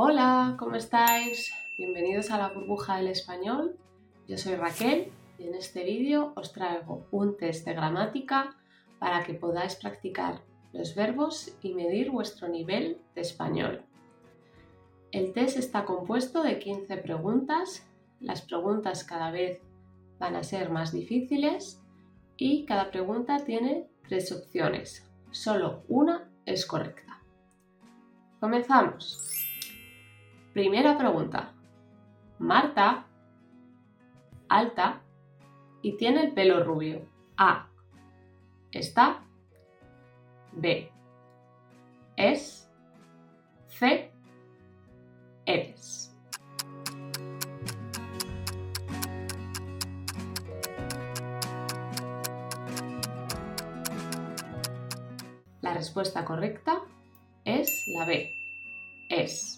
Hola, ¿cómo estáis? Bienvenidos a la burbuja del español. Yo soy Raquel y en este vídeo os traigo un test de gramática para que podáis practicar los verbos y medir vuestro nivel de español. El test está compuesto de 15 preguntas. Las preguntas cada vez van a ser más difíciles y cada pregunta tiene tres opciones. Solo una es correcta. Comenzamos. Primera pregunta. Marta, alta y tiene el pelo rubio. A. Está. B. Es. C. Eres. La respuesta correcta es la B. Es.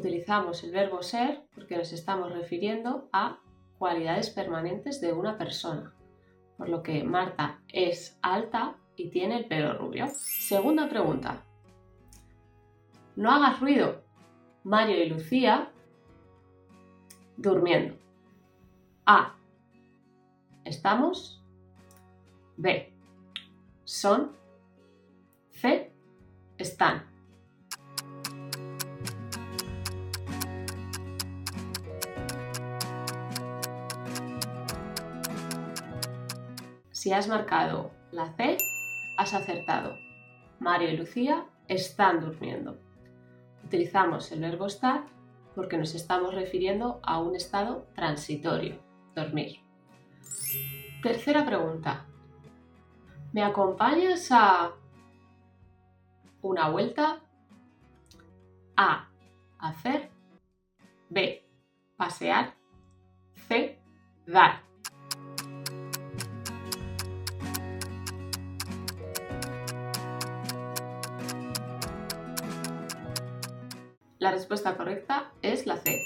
Utilizamos el verbo ser porque nos estamos refiriendo a cualidades permanentes de una persona, por lo que Marta es alta y tiene el pelo rubio. Segunda pregunta. No hagas ruido. Mario y Lucía durmiendo. A. Estamos. B. Son. C. Están. Si has marcado la C, has acertado. Mario y Lucía están durmiendo. Utilizamos el verbo estar porque nos estamos refiriendo a un estado transitorio, dormir. Tercera pregunta. ¿Me acompañas a una vuelta? A. Hacer. B. Pasear. C. Dar. La respuesta correcta es la C,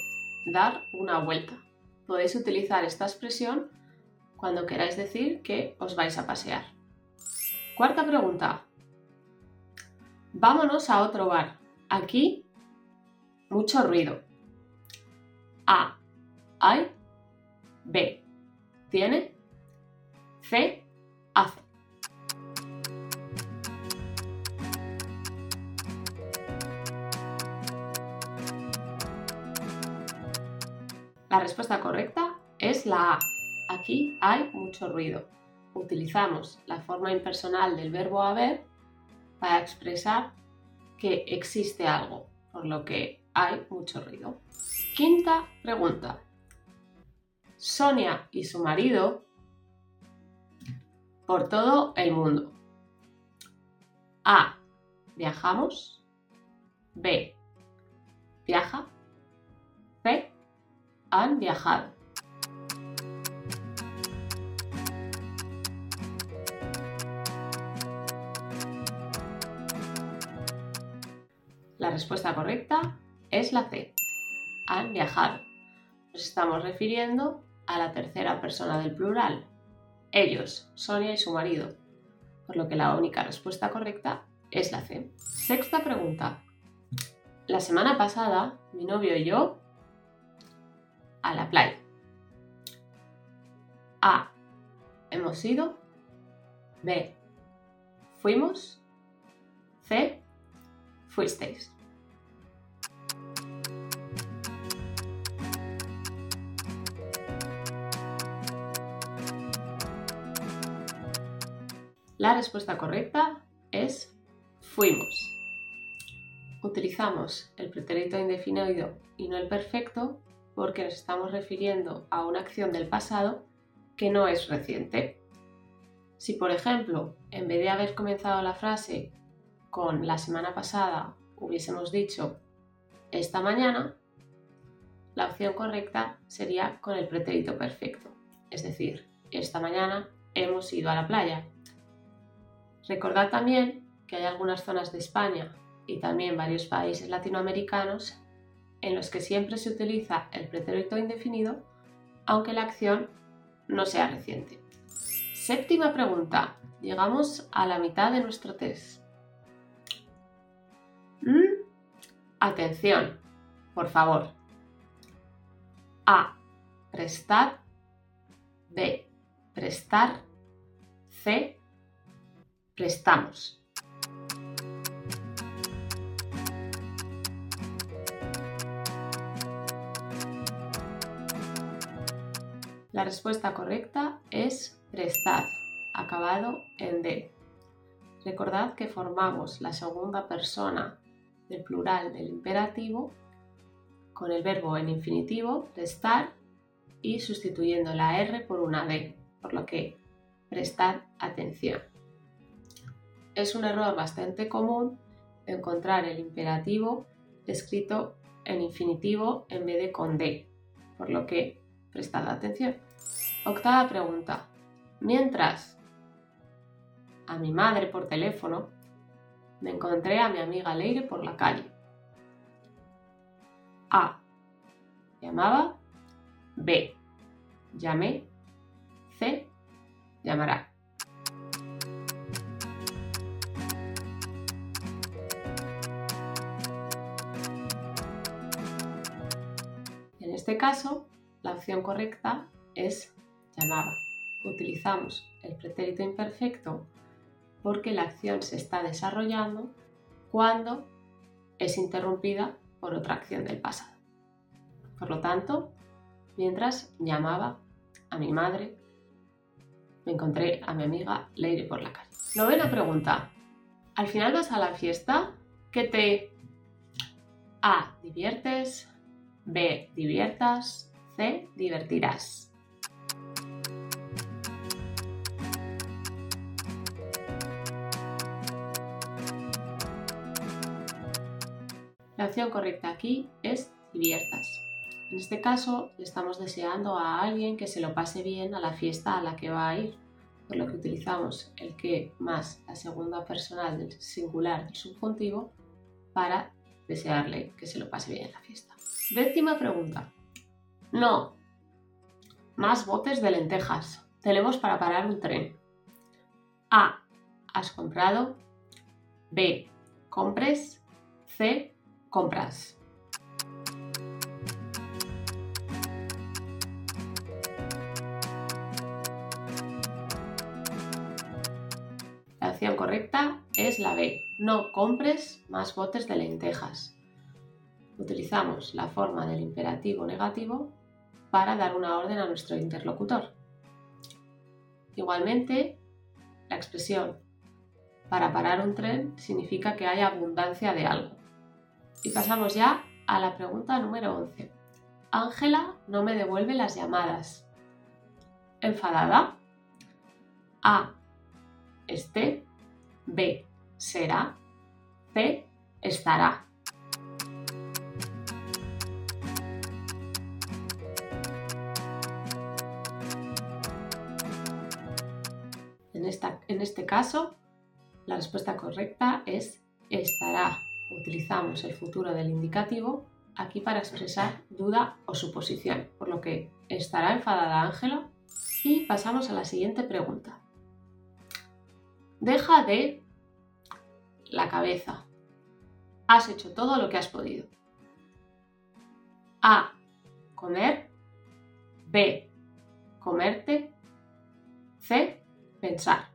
dar una vuelta. Podéis utilizar esta expresión cuando queráis decir que os vais a pasear. Cuarta pregunta. Vámonos a otro bar. Aquí, mucho ruido. A. Hay. B. Tiene. C. La respuesta correcta es la A. Aquí hay mucho ruido. Utilizamos la forma impersonal del verbo haber para expresar que existe algo, por lo que hay mucho ruido. Quinta pregunta. Sonia y su marido por todo el mundo. A. Viajamos. B. han viajado. La respuesta correcta es la C. Han viajado. Nos estamos refiriendo a la tercera persona del plural. Ellos, Sonia y su marido. Por lo que la única respuesta correcta es la C. Sexta pregunta. La semana pasada, mi novio y yo a la playa. A. Hemos ido. B. Fuimos. C. Fuisteis. La respuesta correcta es fuimos. Utilizamos el pretérito indefinido y no el perfecto porque nos estamos refiriendo a una acción del pasado que no es reciente. Si, por ejemplo, en vez de haber comenzado la frase con la semana pasada, hubiésemos dicho esta mañana, la opción correcta sería con el pretérito perfecto, es decir, esta mañana hemos ido a la playa. Recordad también que hay algunas zonas de España y también varios países latinoamericanos en los que siempre se utiliza el pretérito indefinido, aunque la acción no sea reciente. Séptima pregunta. Llegamos a la mitad de nuestro test. ¿Mm? Atención, por favor. A. Prestar. B. Prestar. C. Prestamos. La respuesta correcta es prestar, acabado en D. Recordad que formamos la segunda persona del plural del imperativo con el verbo en infinitivo, prestar, y sustituyendo la R por una D, por lo que prestad atención. Es un error bastante común encontrar el imperativo escrito en infinitivo en vez de con D, por lo que prestad atención. Octava pregunta. Mientras a mi madre por teléfono, me encontré a mi amiga Leire por la calle. A. Llamaba. B. Llamé. C. Llamará. En este caso, la opción correcta es llamaba. Utilizamos el pretérito imperfecto porque la acción se está desarrollando cuando es interrumpida por otra acción del pasado. Por lo tanto, mientras llamaba a mi madre, me encontré a mi amiga Leire por la calle. Novena pregunta. Al final vas a la fiesta que te A. Diviertes. B. Diviertas. C. Divertirás. La opción correcta aquí es diviertas. En este caso, le estamos deseando a alguien que se lo pase bien a la fiesta a la que va a ir, por lo que utilizamos el que más la segunda personal del singular del subjuntivo para desearle que se lo pase bien en la fiesta. Décima pregunta. No. Más botes de lentejas. Tenemos para parar un tren. A. Has comprado. B. Compres. C compras. La opción correcta es la B. No compres más botes de lentejas. Utilizamos la forma del imperativo negativo para dar una orden a nuestro interlocutor. Igualmente, la expresión para parar un tren significa que hay abundancia de algo. Y pasamos ya a la pregunta número 11. Ángela no me devuelve las llamadas. ¿Enfadada? A. Esté. B. Será. C. Estará. En, esta, en este caso, la respuesta correcta es estará utilizamos el futuro del indicativo aquí para expresar duda o suposición, por lo que estará enfadada Ángela. Y pasamos a la siguiente pregunta. Deja de la cabeza. Has hecho todo lo que has podido. A. Comer. B. Comerte. C. Pensar.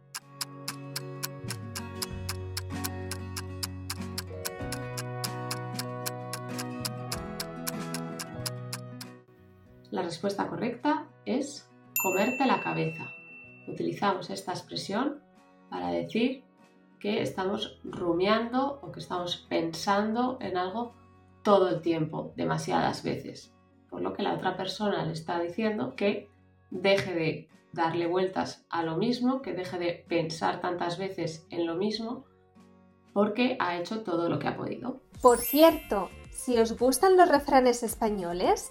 La respuesta correcta es comerte la cabeza. Utilizamos esta expresión para decir que estamos rumiando o que estamos pensando en algo todo el tiempo, demasiadas veces. Por lo que la otra persona le está diciendo que deje de darle vueltas a lo mismo, que deje de pensar tantas veces en lo mismo, porque ha hecho todo lo que ha podido. Por cierto, si os gustan los refranes españoles,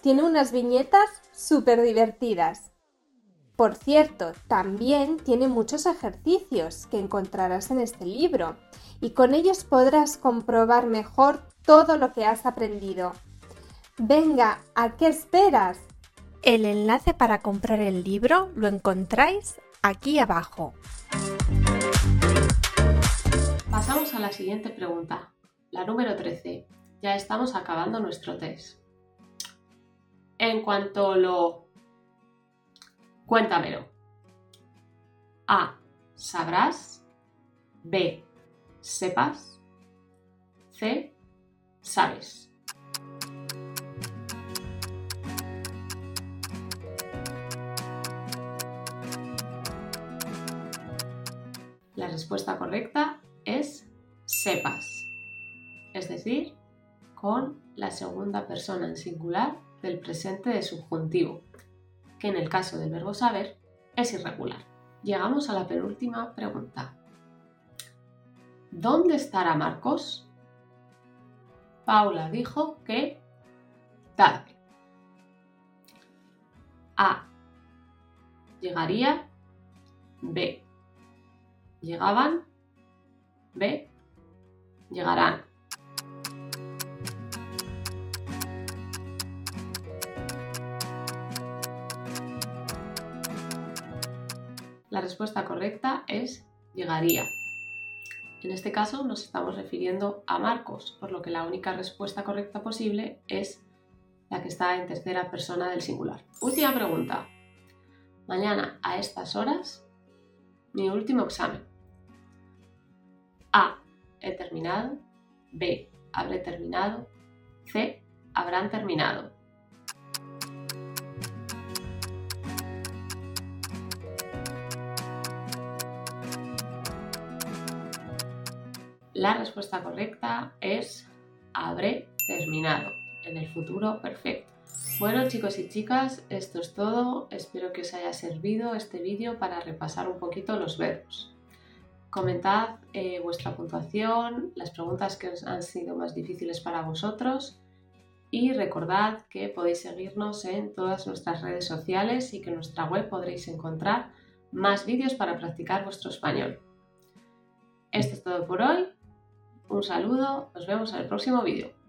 tiene unas viñetas súper divertidas. Por cierto, también tiene muchos ejercicios que encontrarás en este libro y con ellos podrás comprobar mejor todo lo que has aprendido. Venga, ¿a qué esperas? El enlace para comprar el libro lo encontráis aquí abajo. Pasamos a la siguiente pregunta, la número 13. Ya estamos acabando nuestro test. En cuanto lo... Cuéntamelo. A. Sabrás. B. Sepas. C. Sabes. La respuesta correcta es sepas, es decir, con la segunda persona en singular del presente de subjuntivo, que en el caso del verbo saber es irregular. Llegamos a la penúltima pregunta. ¿Dónde estará Marcos? Paula dijo que tarde. A. Llegaría. B llegaban, B, llegarán. La respuesta correcta es llegaría. En este caso nos estamos refiriendo a Marcos, por lo que la única respuesta correcta posible es la que está en tercera persona del singular. Última pregunta. Mañana a estas horas, mi último examen. A. He terminado. B. Habré terminado. C. Habrán terminado. La respuesta correcta es habré terminado en el futuro perfecto. Bueno chicos y chicas, esto es todo. Espero que os haya servido este vídeo para repasar un poquito los verbos. Comentad eh, vuestra puntuación, las preguntas que os han sido más difíciles para vosotros y recordad que podéis seguirnos en todas nuestras redes sociales y que en nuestra web podréis encontrar más vídeos para practicar vuestro español. Esto es todo por hoy. Un saludo, nos vemos en el próximo vídeo.